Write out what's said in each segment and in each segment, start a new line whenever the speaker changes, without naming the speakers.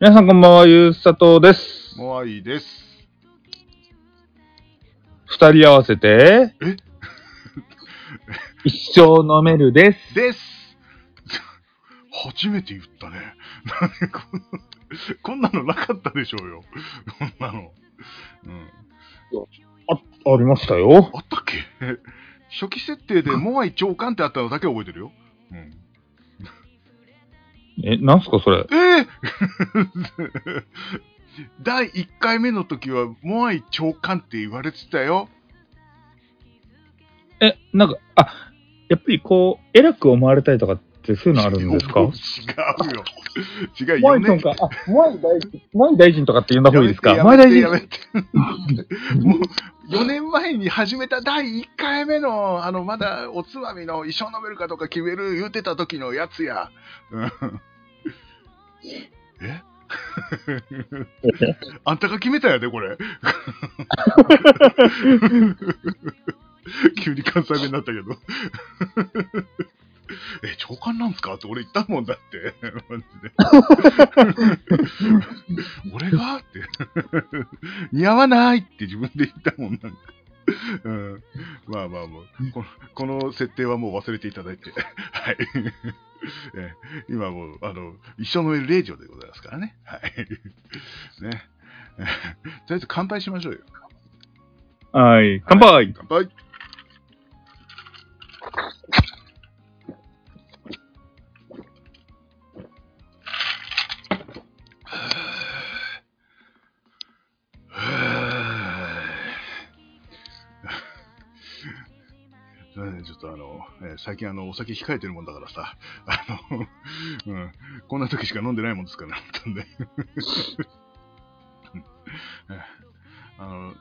皆さんこんばんは、ゆうさとです。
モアイです。
二人合わせて、
え？
一生飲めるです。
です初めて言ったね。何こんこんなのなかったでしょうよ。こんなの。うん。
あ、ありましたよ。
あったっけ？初期設定でモアイ長官ってあったのだけ覚えてるよ。うん。
え、なんすかそれ？
えー 第1回目の時はモアイ長官って言われてたよ。
え、なんか、あ、やっぱりこう、偉く思われたいとかってそういうのあるんですか？
違うよ。違うよ。
モアイか、あ、モアイ大臣、モアイ大臣とかって呼んだ方がいいですか？
や
モアイ大臣
やめて。もう、4年前に始めた第1回目の、あの、まだおつまみの一生飲めるかとか決める言うてた時のやつや。うんえ？あんたが決めたやで、これ。急に関西弁になったけど。え、長官なんすかって俺言ったもんだって。マジで 俺がって。似合わないって自分で言ったもんなんか。うん、まあまあもうこの、この設定はもう忘れていただいて。はい。え今もう、あの、一生飲めるレジオでございますからね。はい。ね。とりあえず乾杯しましょうよ。
はい。乾杯、
乾杯すいませんちょっとあの、えー最近あの、お酒控えてるもんだからさ、あの、うん、こんな時しか飲んでないもんですから、な んで。あの、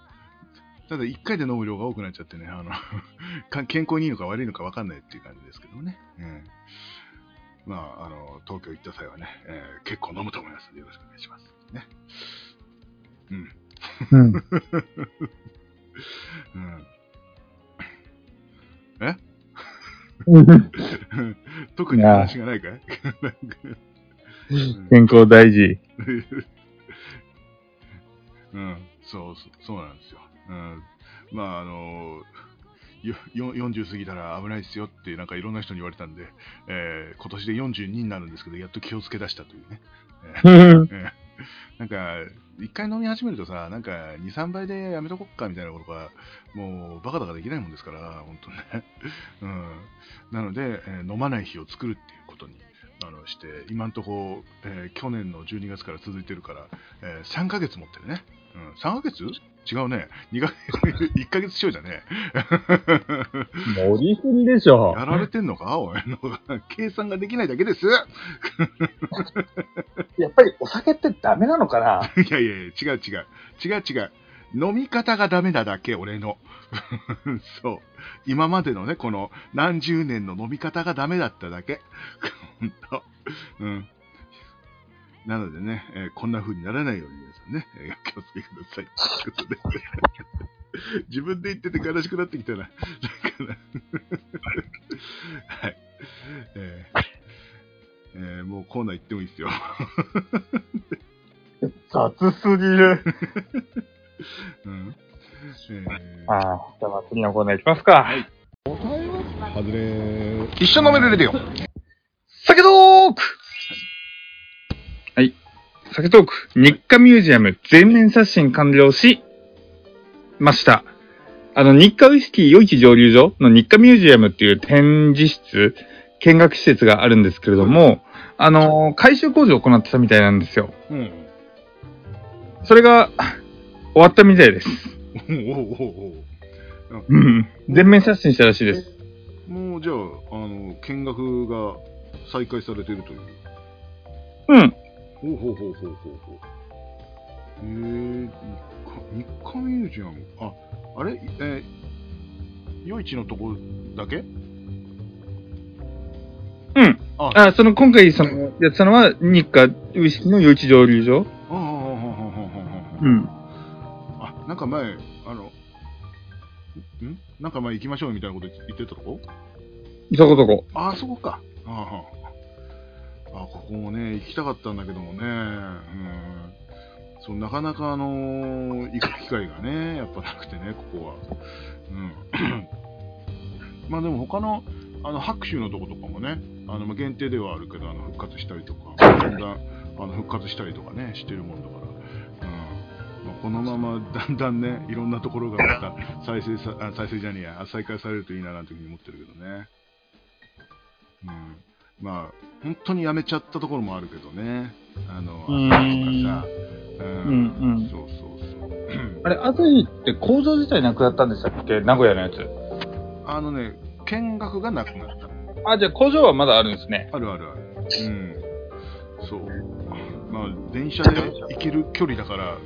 ただ一回で飲む量が多くなっちゃってね、あの、か健康にいいのか悪いのか分かんないっていう感じですけどもね。うんまあ、あの、東京行った際はね、えー結構飲むと思いますので、よろしくお願いします。ね。うん。
うん。
うん。特に話がないかい？うん
健康大事。
うん、そうそう、なんですよ。うん、まあ、あのよよ40過ぎたら危ないですよって、なんかいろんな人に言われたんで、えー今年で42になるんですけど、やっと気をつけ出したというね。えー。えー。なんか、一回飲み始めるとさ、なんか、2、3倍でやめとこっかみたいなことが、もう、バカだかできないもんですから、本当ね。うん。なので、えー飲まない日を作るっていうことに、あの、して、今んとこ、えー去年の12月から続いてるから、えー3ヶ月持ってるね。うん。3ヶ月？違うね。2ヶ月、1ヶ月ちょいだね。
盛りすぎでしょ
や。られてんのか？おいの。計算ができないだけです。
やっぱりお酒ってダメなのかな？い
やいやいや、違う違う。違う違う。飲み方がダメなだけ、俺の。そう。今までのね、この何十年の飲み方がダメだっただけ。ほんと。うん。なのでね、えーこんな風にならないように皆さんね、えー気をつけてください。ということで。自分で言ってて悲しくなってきたな。だからはい。えーえーもうコーナー行ってもいいですよ。
雑すぎる。
うん。え
ああ、じゃあ次のコーナーいきますか。
ー、外れ一緒飲めるレディオ。
酒トークはい。酒トーク、日課ミュージアム全面刷新完了しました。あの、日課ウイスキー余市蒸留所の日課ミュージアムっていう展示室、見学施設があるんですけれども、あの、改修工事を行ってたみたいなんですよ。
うん。
それが、終わったみたいです。
おおおお
うん。全面刷新したらしいです。
おもうじゃあ、あの、見学が再開されてるという。
うん。
ほうほうほうほうほうほう。へえ、日課、日課ミュージアム。あ、あれ？えー、夜市のとこだけ？
うん。
あ、
あ、その、今回、その、やってたのは、日課ウイスキーの余市蒸留所。
ああ、ああ、ああ。
うん。
あ、なんか前、あの、ん？なんか前行きましょうみたいなこと言ってたとこ？
そこそこ。
ああ、そこか。ああ、ああここもね、行きたかったんだけどもね、うん、そうなかなか、あのー行く機会がね、やっぱなくてね、ここは。うん、まあでも他のあの白州のとことかもね、あのまあ限定ではあるけど、あの復活したりとか、だんだんあの復活したりとかね、してるもんだから、うん。まあ、このままだんだんね、いろんなところがまた再生さ、あ再生じゃねえや、再開されるといいななんていうふうに思ってるけどね。うん、まあ、本当にやめちゃったところもあるけどね。あの、
うん
朝日とかさ、うん
うんうん
そうそうそう。
あれ、朝日って構造自体なくなったんでしたっけ？名古屋のやつ。
あのね、見学がなくなった。
あ、じゃあ工場はまだあるんですね。
あるあるある。うん。そう。まあ、電車で行ける距離だから、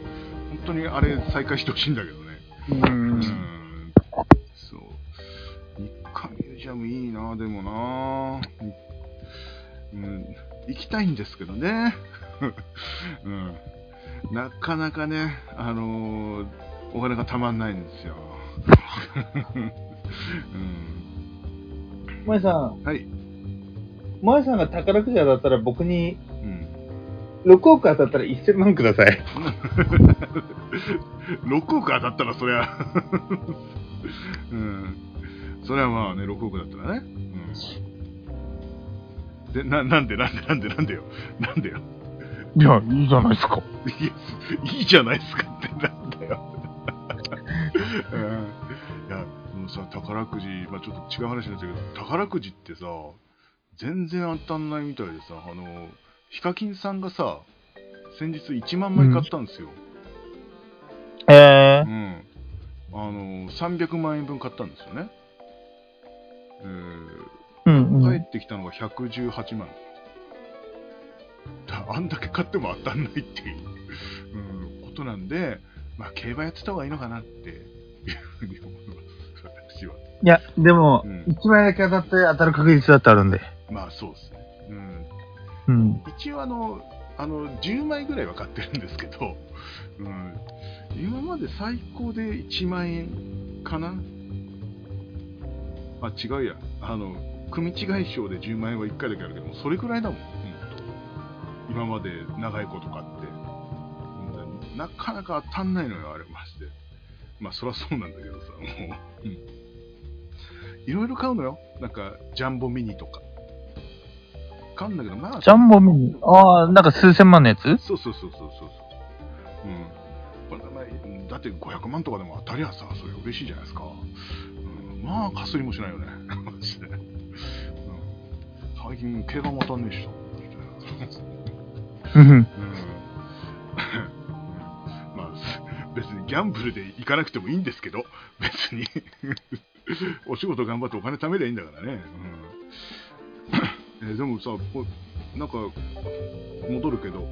本当にあれ再開してほしいんだけどね。
う
うんん。そう。日韓ミュージアムいいな、でもな。うん。行きたいんですけどね。うん。なかなかね、あのーお金がたまんないんですよ。うん。
萌さん、
はい。
萌さんが宝くじ当たったら僕に
うん。
6億当たったら1000万ください。
6億当たったらそりゃうんそれはまあね6億だったらね、うん、でな なんでなんでなんでなんでよ。なんでよ。
いや、いいじゃないですか。
いやいいじゃないですかってなんだよ、うん、いやもうさ宝くじ、まあ、ちょっと違う話になっちゃうけど宝くじってさ全然当たんないみたいでさあのヒカキンさんがさ先日1万枚買ったんですよ、
え
うん、あの300万円分買ったんですよね、え
うん
ー帰ってきたのが118万。だあんだけ買っても当たんないっていう、うん、ことなんで、まあ、競馬やってた方がいいのかなっていうふうに思います。私は。い
や、でも、
うん。
1枚だけ当たって当たる確率だってあるんで。
まあそうですね、
うん。
うん、一応あのあの10枚ぐらいは買ってるんですけど、うん、今まで最高で1万円かな。あ違うや。あの組違い賞で10万円は1回だけあるけどもそれくらいだもん、うんと今まで長いこと買って、うんなかなか当たんないのよあれマジでまあそりゃそうなんだけどさもう、うん、いろいろ買うのよなんかジャンボミニとか買うんだけどまあ
ジャンボミニ？ああ、なんか数千万のやつ？
そうそうそうそうそうそう。うん。だって500万とかでも当たりゃさ、それ嬉しいじゃないですか。うん、まあ、かすりもしないよね。マジで。うん、最近、競馬も当たんねえしさ。
うん。
うん。まあ、別にギャンブルで行かなくてもいいんですけど、別に。お仕事頑張ってお金貯めりゃいいんだからね。うん、えでもさ、こうなんか、戻るけど、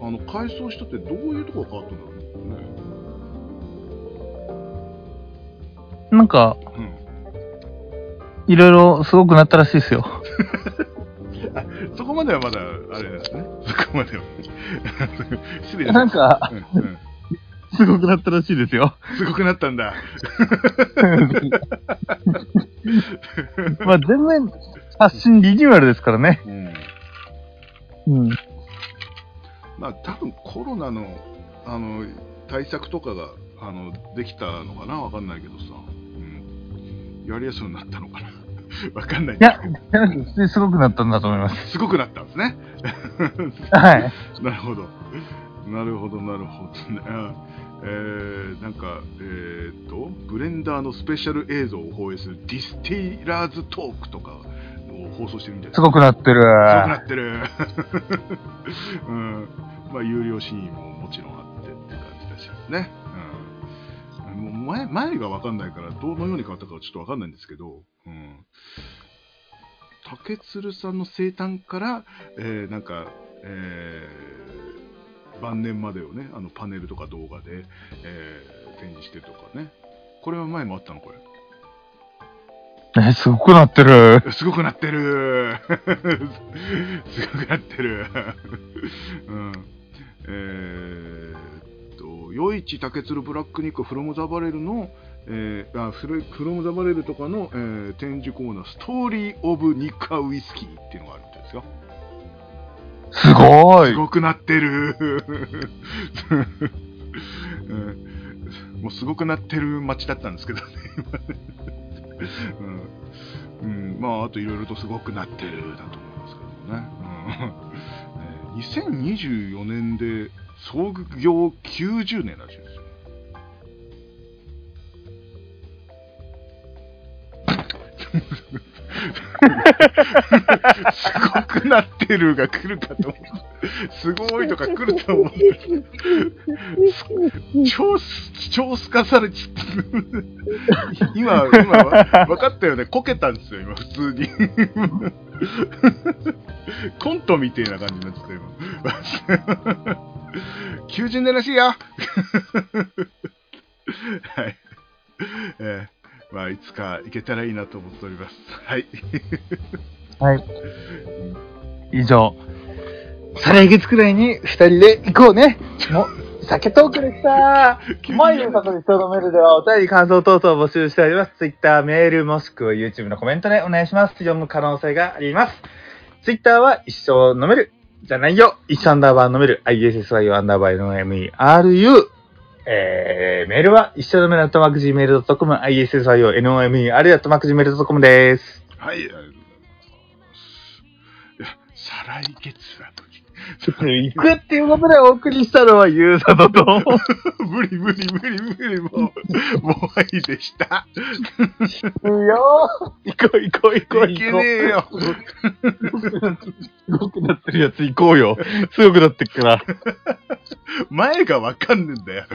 あの、改装したってどういうとこが変わったんだろうね。
なんか、
うん。
いろいろすごくなったらしいですよ。
そこまではまだ、あれですね。そこまでは。失礼だ
なんか、
うんうん
すごくなったらしいですよ。
すごくなったんだ。
まあ、全面、発信リニューアルですからね。
うん。
うん。
まあ、多分コロナの、あの、対策とかが、あの、できたのかな？わかんないけどさ。うん。やりやすくなったのかな？わかんないん
いやすごくなったんだと思います。
すごくなったんですね。
はい。
なるほど。なるほど、なるほどえー、なんか、えー、っと、ブレンダーのスペシャル映像を放映するディスティラーズトークとかを放送してるみたいです
すごくなってる。
すごくなってる。うん。まあ、有料シーンももちろんあってって感じらしいですね。うん。もう前、前がわかんないから、どのように変わったかはちょっとわかんないんですけど、うん。竹鶴さんの生誕から、えー、なんか、えー、晩年までをね、あのパネルとか動画で、えー、展示してるとかね。これは前もあったのこれ。
え、すごくなってる。
すごくなってる すごくなってる うん。えー余市竹鶴ブラックニックフロムザバレルの、えー、あフルフロムザバレルとかの、えー展示コーナー、ストーリーオブニッカウイスキーっていうのがあるみたいですよ。
すごい
す。ごくなってる、うんもうすごくなってる街だったんですけどね、うんうん、まあ、あといろいろとすごくなってるだと思いますけどね。うんえー2024年で創業90年らしいですよ。すごくなってるが来るかと思う。すごいとか来ると思って。超す、超すかされちゃった。今、今、分かったよね。こけたんですよ、今、普通に。コントみたいな感じになってた、今。90年らしいよ。はい。えーまあ、いつか行けたらいいなと思っております。はい。
はい。以上。再来月くらいに二人で行こうね。もう、酒トークでした。毎日過去に人のメールではお便り感想等々を募集しております。Twitter、メール、もしくは YouTube のコメントでお願いします。読む可能性があります。Twitter は一生飲める。じゃないよ。一生アンダーバー飲める。ISSIO アンダーバー NOMERU。えー、メールは一緒のメールアットマーク Gmail.com、ISSIO NOME、あるいはアットマーク Gmail.com です。
はい、ありがとうございます。いや、再来月なのに。
行くっていうことでお送りしたのはユーザーと。
無理無理無理無理、もう、もういいでした。
いいよ行こう行こう行こう
いけねえよ。
すごくなってるやつ行こうよ。すごくなってっから。
前がわかんねえんだよ。